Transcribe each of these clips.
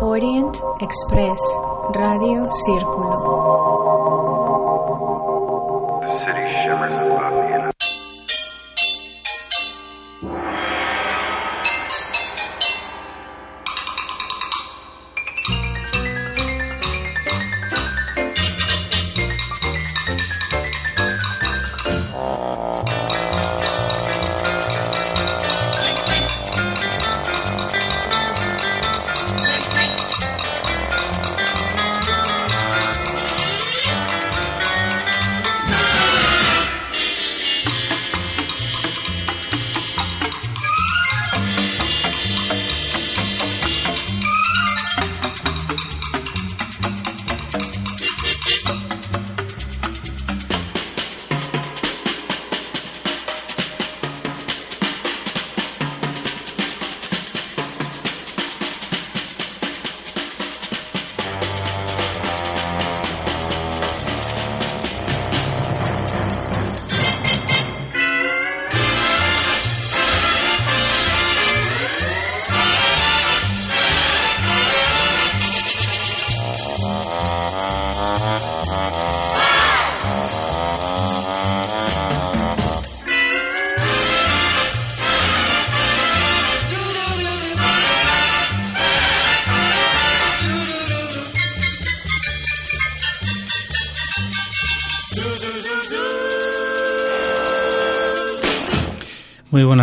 Orient Express, Radio Círculo.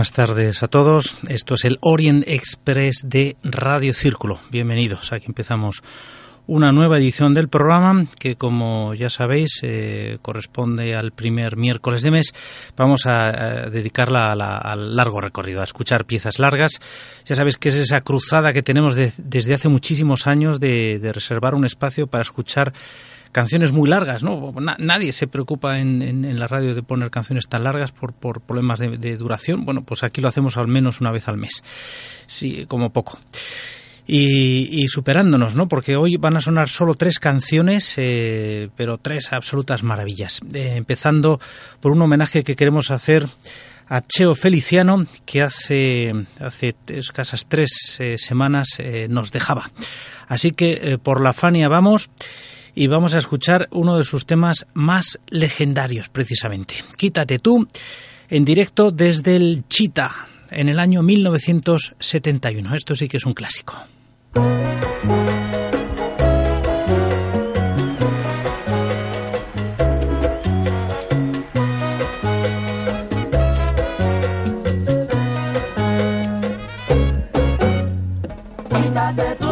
Buenas tardes a todos. Esto es el Orient Express de Radio Círculo. Bienvenidos. Aquí empezamos una nueva edición del programa que, como ya sabéis, eh, corresponde al primer miércoles de mes. Vamos a, dedicarla al largo recorrido, a escuchar piezas largas. Ya sabéis que es esa cruzada que tenemos desde hace muchísimos años de reservar un espacio para escuchar canciones muy largas, ¿no? nadie se preocupa en, la radio de poner canciones tan largas por, problemas de, duración. Bueno, pues aquí lo hacemos al menos una vez al mes, sí, como poco. Y, superándonos, ¿no? Porque hoy van a sonar solo tres canciones, eh, pero tres absolutas maravillas. Eh, empezando por un homenaje que queremos hacer a Cheo Feliciano, que hace, hace escasas tres eh, semanas nos dejaba. Así que por la Fania vamos y vamos a escuchar uno de sus temas más legendarios precisamente. Quítate tú en directo desde el Chita en el año 1971. Esto sí que es un clásico. Quítate tú.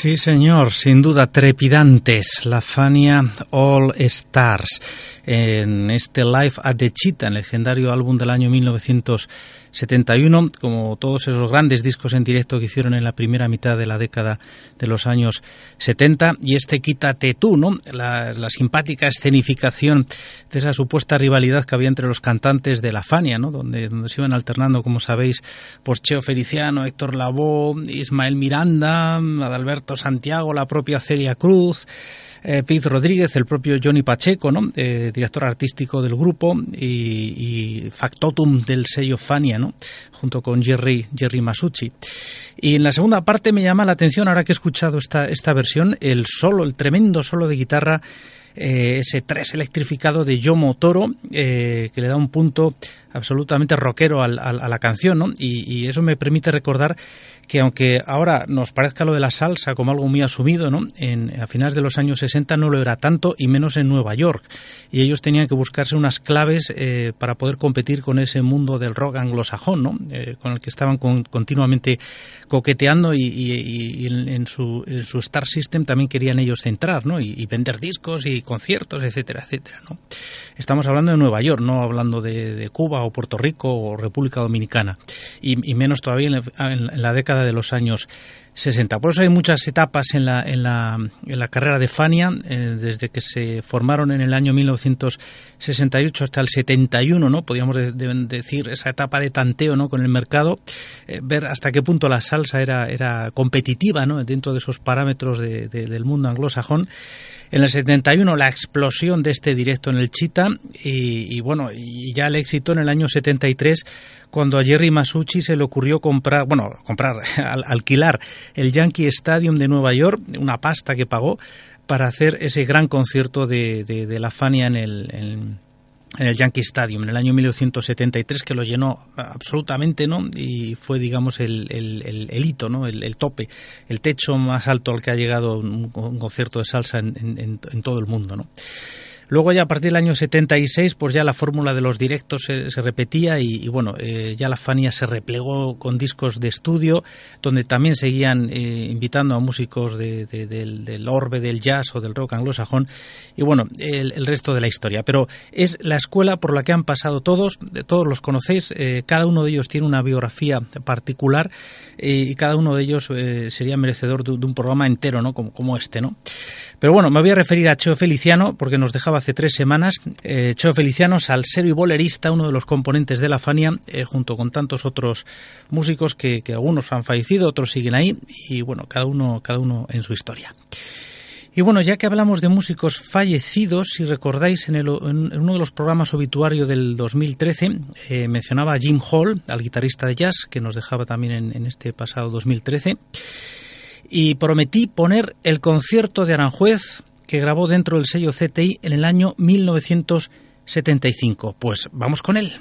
Sí, señor, sin duda trepidantes, la Fania All Stars en este Live at the Cheetah, el legendario álbum del año 1971, como todos esos grandes discos en directo que hicieron en la primera mitad de la década de los años 70, y este Quítate tú, ¿no? La, simpática escenificación de esa supuesta rivalidad que había entre los cantantes de la Fania, ¿no? Donde, donde se iban alternando, como sabéis, pues Cheo Feliciano, Héctor Lavoe, Ismael Miranda, Adalberto Santiago, la propia Celia Cruz, eh, Pete Rodríguez, el propio Johnny Pacheco, ¿no? Eh, director artístico del grupo y, factotum del sello Fania, ¿no? junto con Jerry, Jerry Masucci. Y en la segunda parte me llama la atención, ahora que he escuchado esta, esta versión, el solo, el tremendo solo de guitarra eh, ese 3 electrificado de Yomo Toro, que le da un punto absolutamente rockero a la canción, ¿no? y, eso me permite recordar que aunque ahora nos parezca lo de la salsa como algo muy asumido, ¿no? En, a finales de los años 60 no lo era tanto y menos en Nueva York. Y ellos tenían que buscarse unas claves eh, para poder competir con ese mundo del rock anglosajón, ¿no? Eh, con el que estaban continuamente coqueteando y, en, su, Star System también querían ellos centrar, ¿no? Y, vender discos y conciertos, etcétera, etcétera, ¿no? Estamos hablando de Nueva York, no hablando de, Cuba o Puerto Rico o República Dominicana. Y, menos todavía en la década de los años 60. Por eso hay muchas etapas en la, en la, en la carrera de Fania, eh, desde que se formaron en el año 1968 hasta el 71, ¿no? Podríamos decir esa etapa de tanteo, ¿no? Con el mercado, eh, ver hasta qué punto la salsa era, era competitiva, ¿no? Dentro de esos parámetros del mundo anglosajón. En el 71 la explosión de este directo en el Chita y, bueno, y ya el éxito en el año 73 cuando a Jerry Masucci se le ocurrió comprar, bueno, comprar, alquilar el Yankee Stadium de Nueva York, una pasta que pagó para hacer ese gran concierto de, de, la Fania en el, el Yankee Stadium en el año 1973 que lo llenó absolutamente no y fue digamos el, el, el, hito no el, tope el techo más alto al que ha llegado un, concierto de salsa en, en, en todo el mundo no Luego ya a partir del año 76, pues ya la fórmula de los directos se, repetía y, bueno, eh, ya la Fania se replegó con discos de estudio, donde también seguían eh, invitando a músicos del, orbe del jazz o del rock anglosajón y bueno, el, resto de la historia. Pero es la escuela por la que han pasado todos, todos los conocéis, eh, cada uno de ellos tiene una biografía particular y cada uno de ellos sería merecedor de, un programa entero, ¿no? Como, como este, ¿no? Pero bueno, me voy a referir a Cheo Feliciano porque nos dejaba hace tres semanas. Eh, Cheo Feliciano, salsero y bolerista, uno de los componentes de la Fania, eh, junto con tantos otros músicos que, algunos han fallecido, otros siguen ahí y bueno, cada uno, cada uno en su historia. Y bueno, ya que hablamos de músicos fallecidos, si recordáis, en, uno de los programas obituario del 2013 eh, mencionaba a Jim Hall, al guitarrista de jazz, que nos dejaba también en, en este pasado 2013 y prometí poner el concierto de Aranjuez que grabó dentro del sello CTI en el año 1975. Pues vamos con él.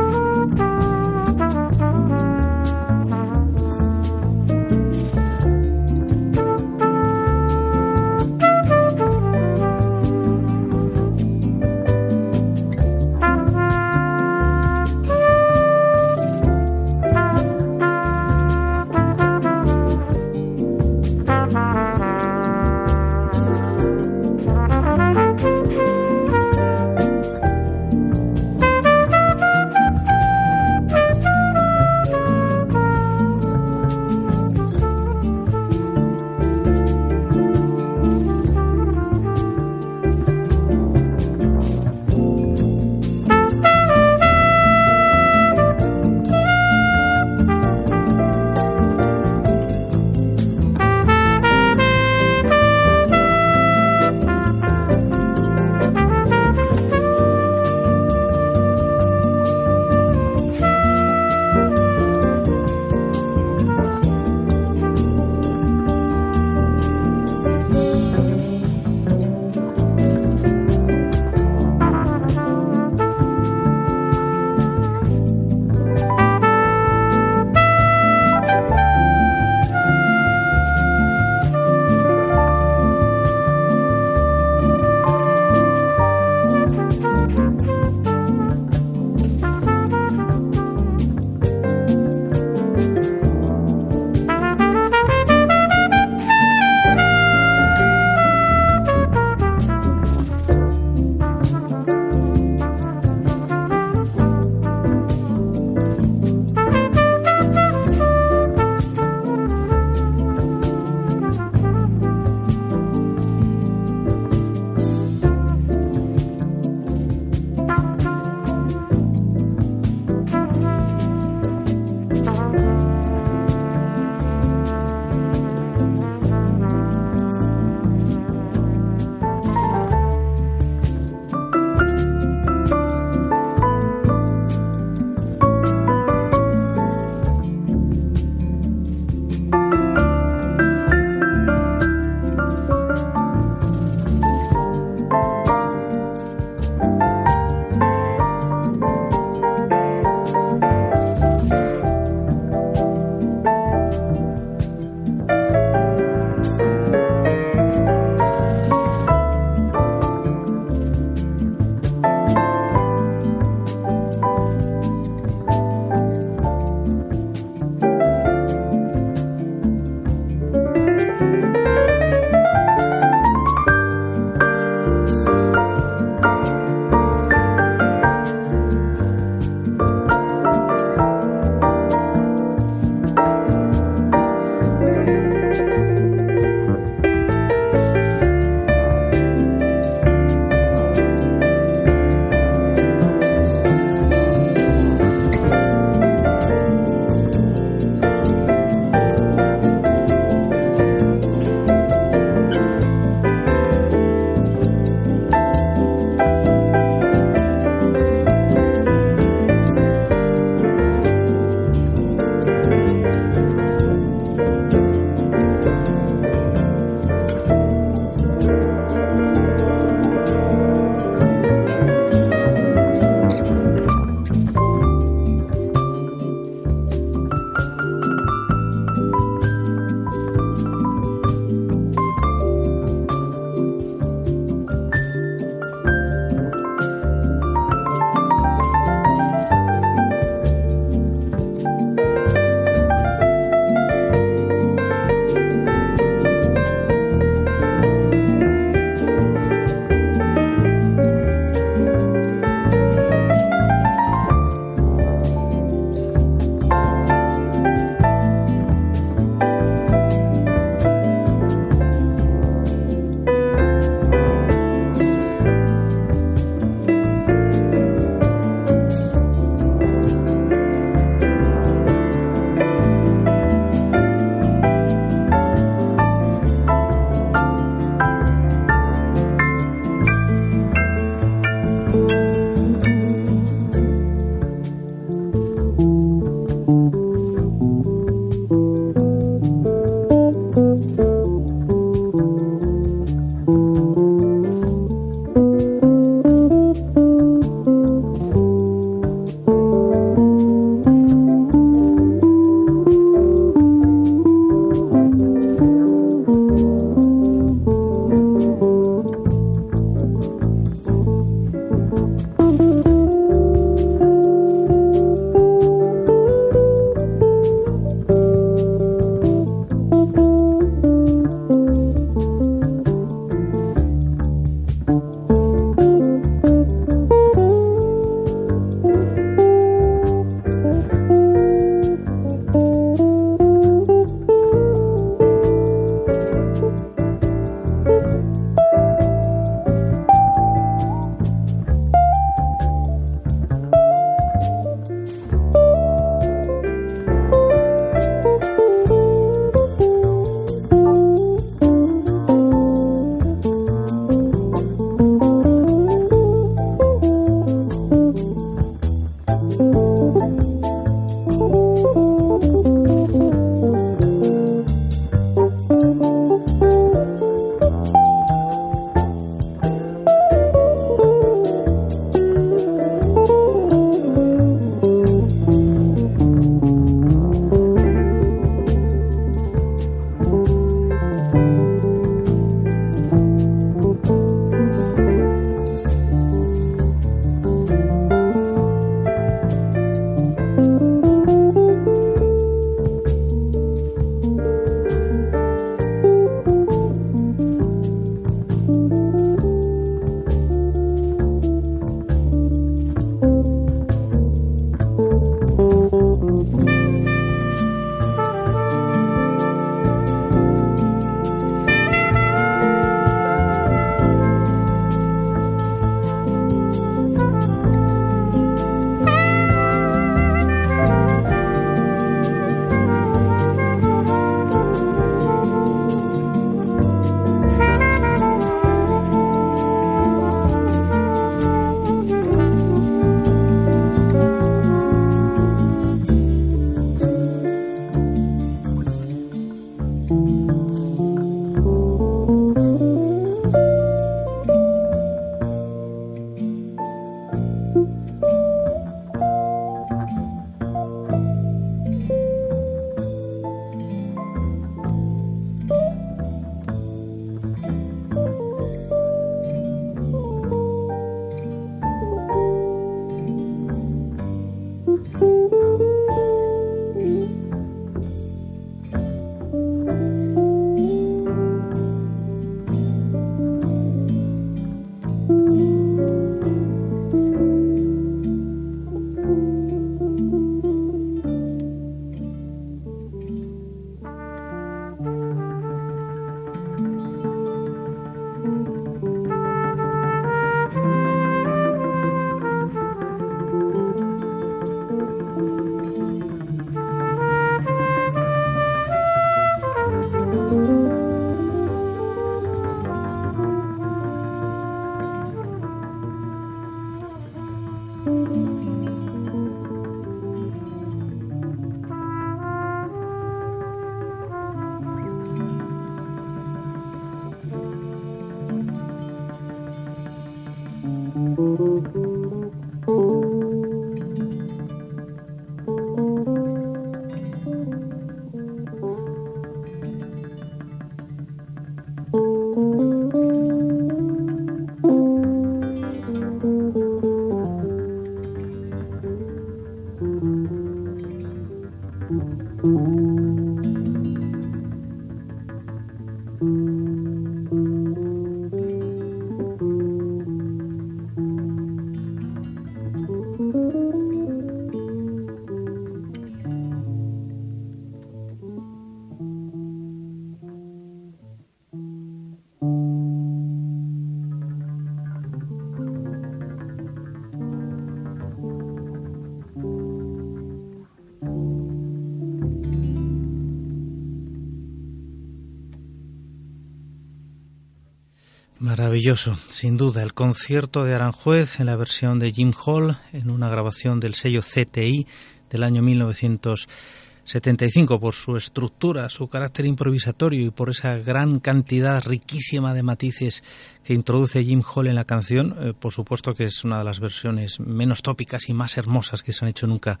Maravilloso, sin duda, el concierto de Aranjuez en la versión de Jim Hall en una grabación del sello CTI del año 1975 por su estructura, su carácter improvisatorio y por esa gran cantidad riquísima de matices que introduce Jim Hall en la canción, eh, por supuesto que es una de las versiones menos tópicas y más hermosas que se han hecho nunca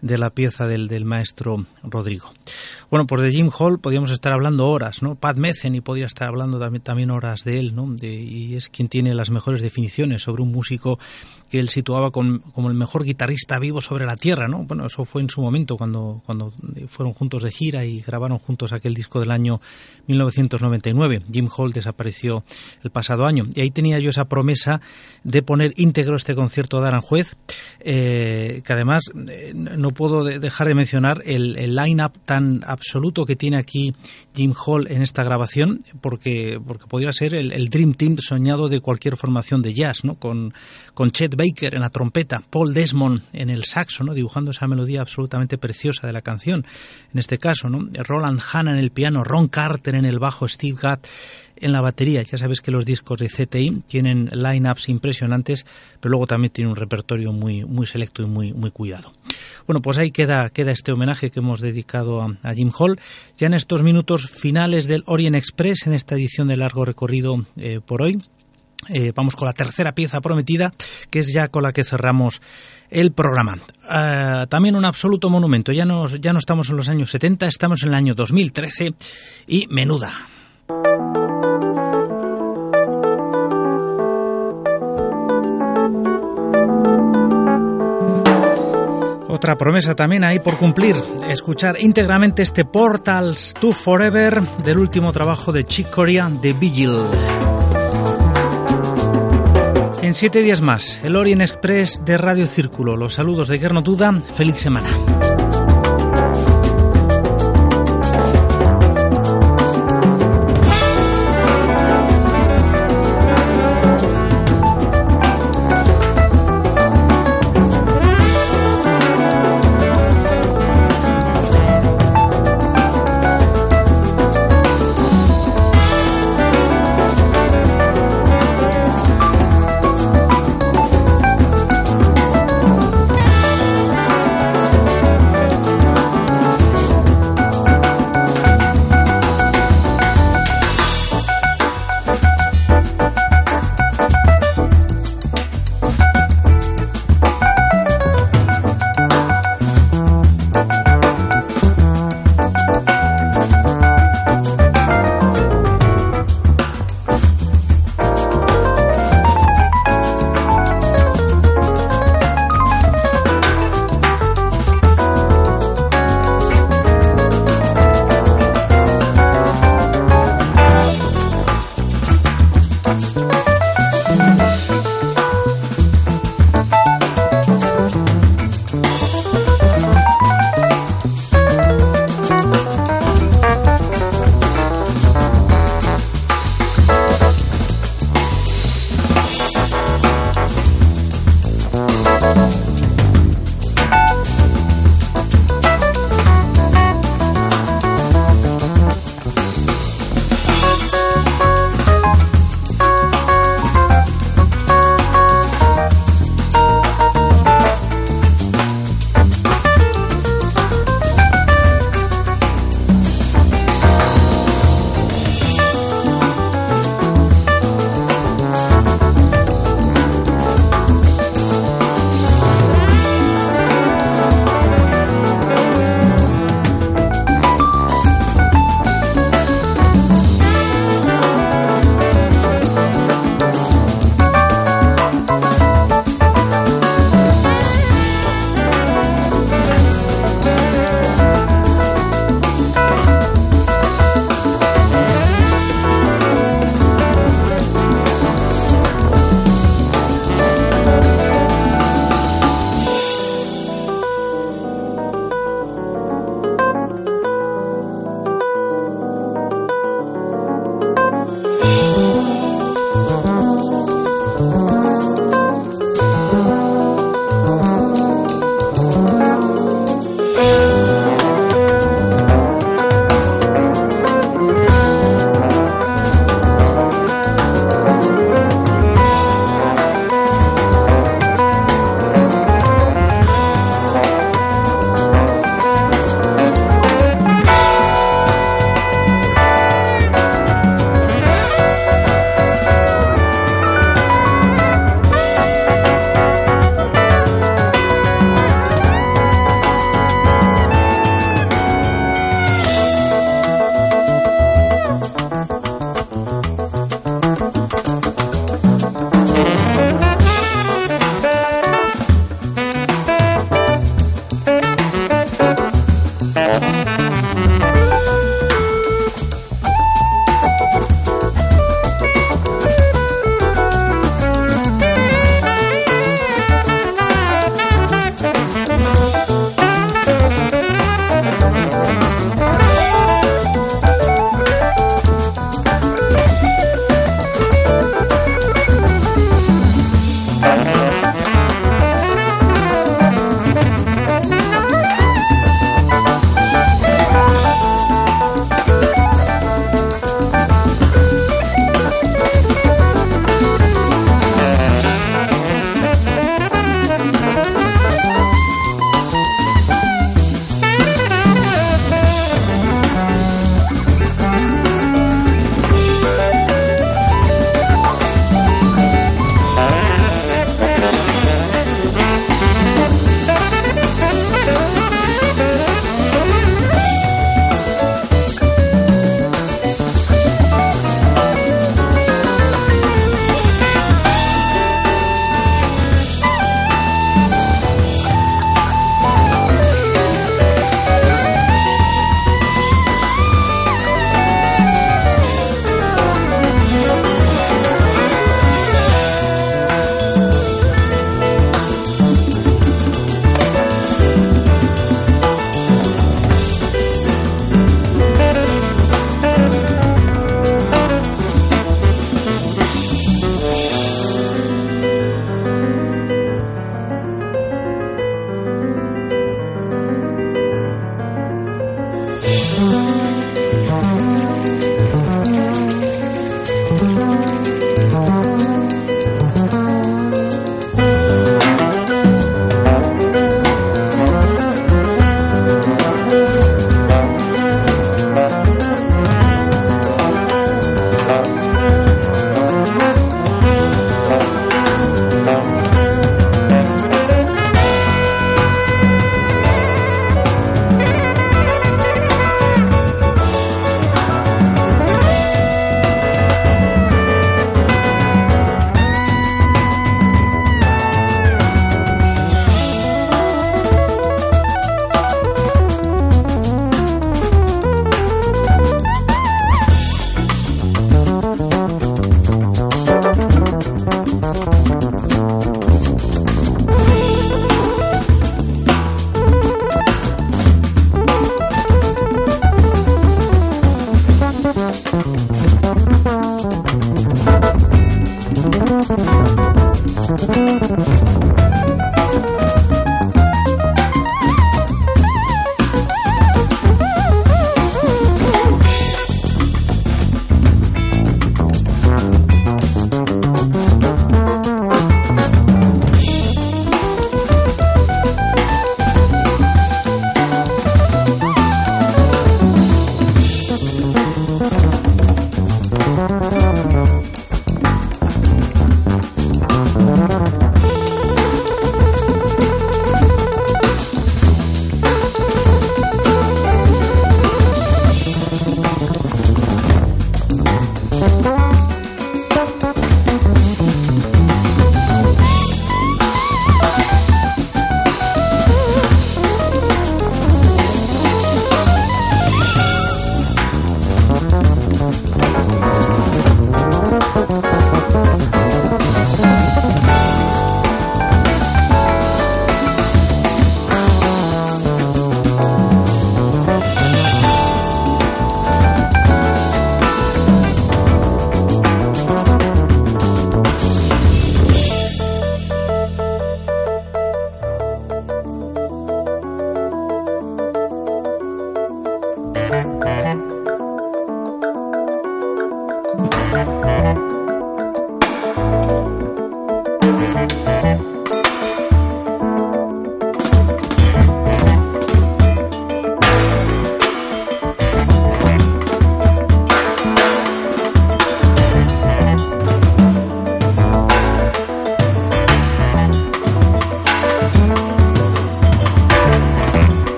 de la pieza del, del maestro Rodrigo. Bueno, pues de Jim Hall podríamos estar hablando horas, ¿no? Pat Metheny podría estar hablando también, también horas de él, ¿no? De, y es quien tiene las mejores definiciones sobre un músico que él situaba con, como el mejor guitarrista vivo sobre la tierra, ¿no? Bueno, eso fue en su momento cuando, cuando fueron juntos de gira y grabaron juntos aquel disco del año 1999. Jim Hall desapareció el pasado año y ahí tenía yo esa promesa de poner íntegro este concierto de Aranjuez, eh, que además eh, no puedo dejar de mencionar el, el line-up tan absoluto que tiene aquí Jim Hall en esta grabación, porque, porque podría ser el, el Dream Team soñado de cualquier formación de jazz, ¿no? Con, con Chet Baker en la trompeta, Paul Desmond en el saxo, ¿no? dibujando esa melodía absolutamente preciosa de la canción. En este caso, ¿no? Roland Hanna en el piano, Ron Carter en el bajo, Steve Gadd en la batería. Ya sabes que los discos de CTI tienen line-ups impresionantes, pero luego también tienen un repertorio muy, muy selecto y muy, muy cuidado. Bueno, pues ahí queda, queda este homenaje que hemos dedicado a, Jim Hall. Ya en estos minutos finales del Orient Express, en esta edición de largo recorrido eh, por hoy, eh, vamos con la tercera pieza prometida, que es ya con la que cerramos el programa. Uh, también un absoluto monumento. Ya, ya no estamos en los años 70, estamos en el año 2013 y menuda. Otra promesa también hay por cumplir, escuchar íntegramente este Portals to Forever del último trabajo de Chick Corea de Vigil. En siete días más, el Orient Express de Radio Círculo. Los saludos de Guerno Duda. Feliz semana.